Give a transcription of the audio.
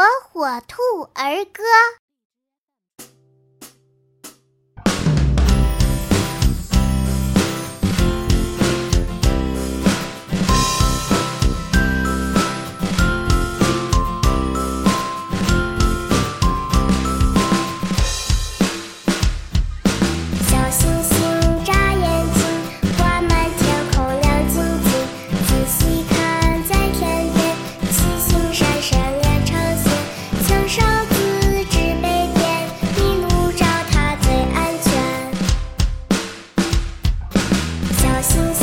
火火兔儿歌》。license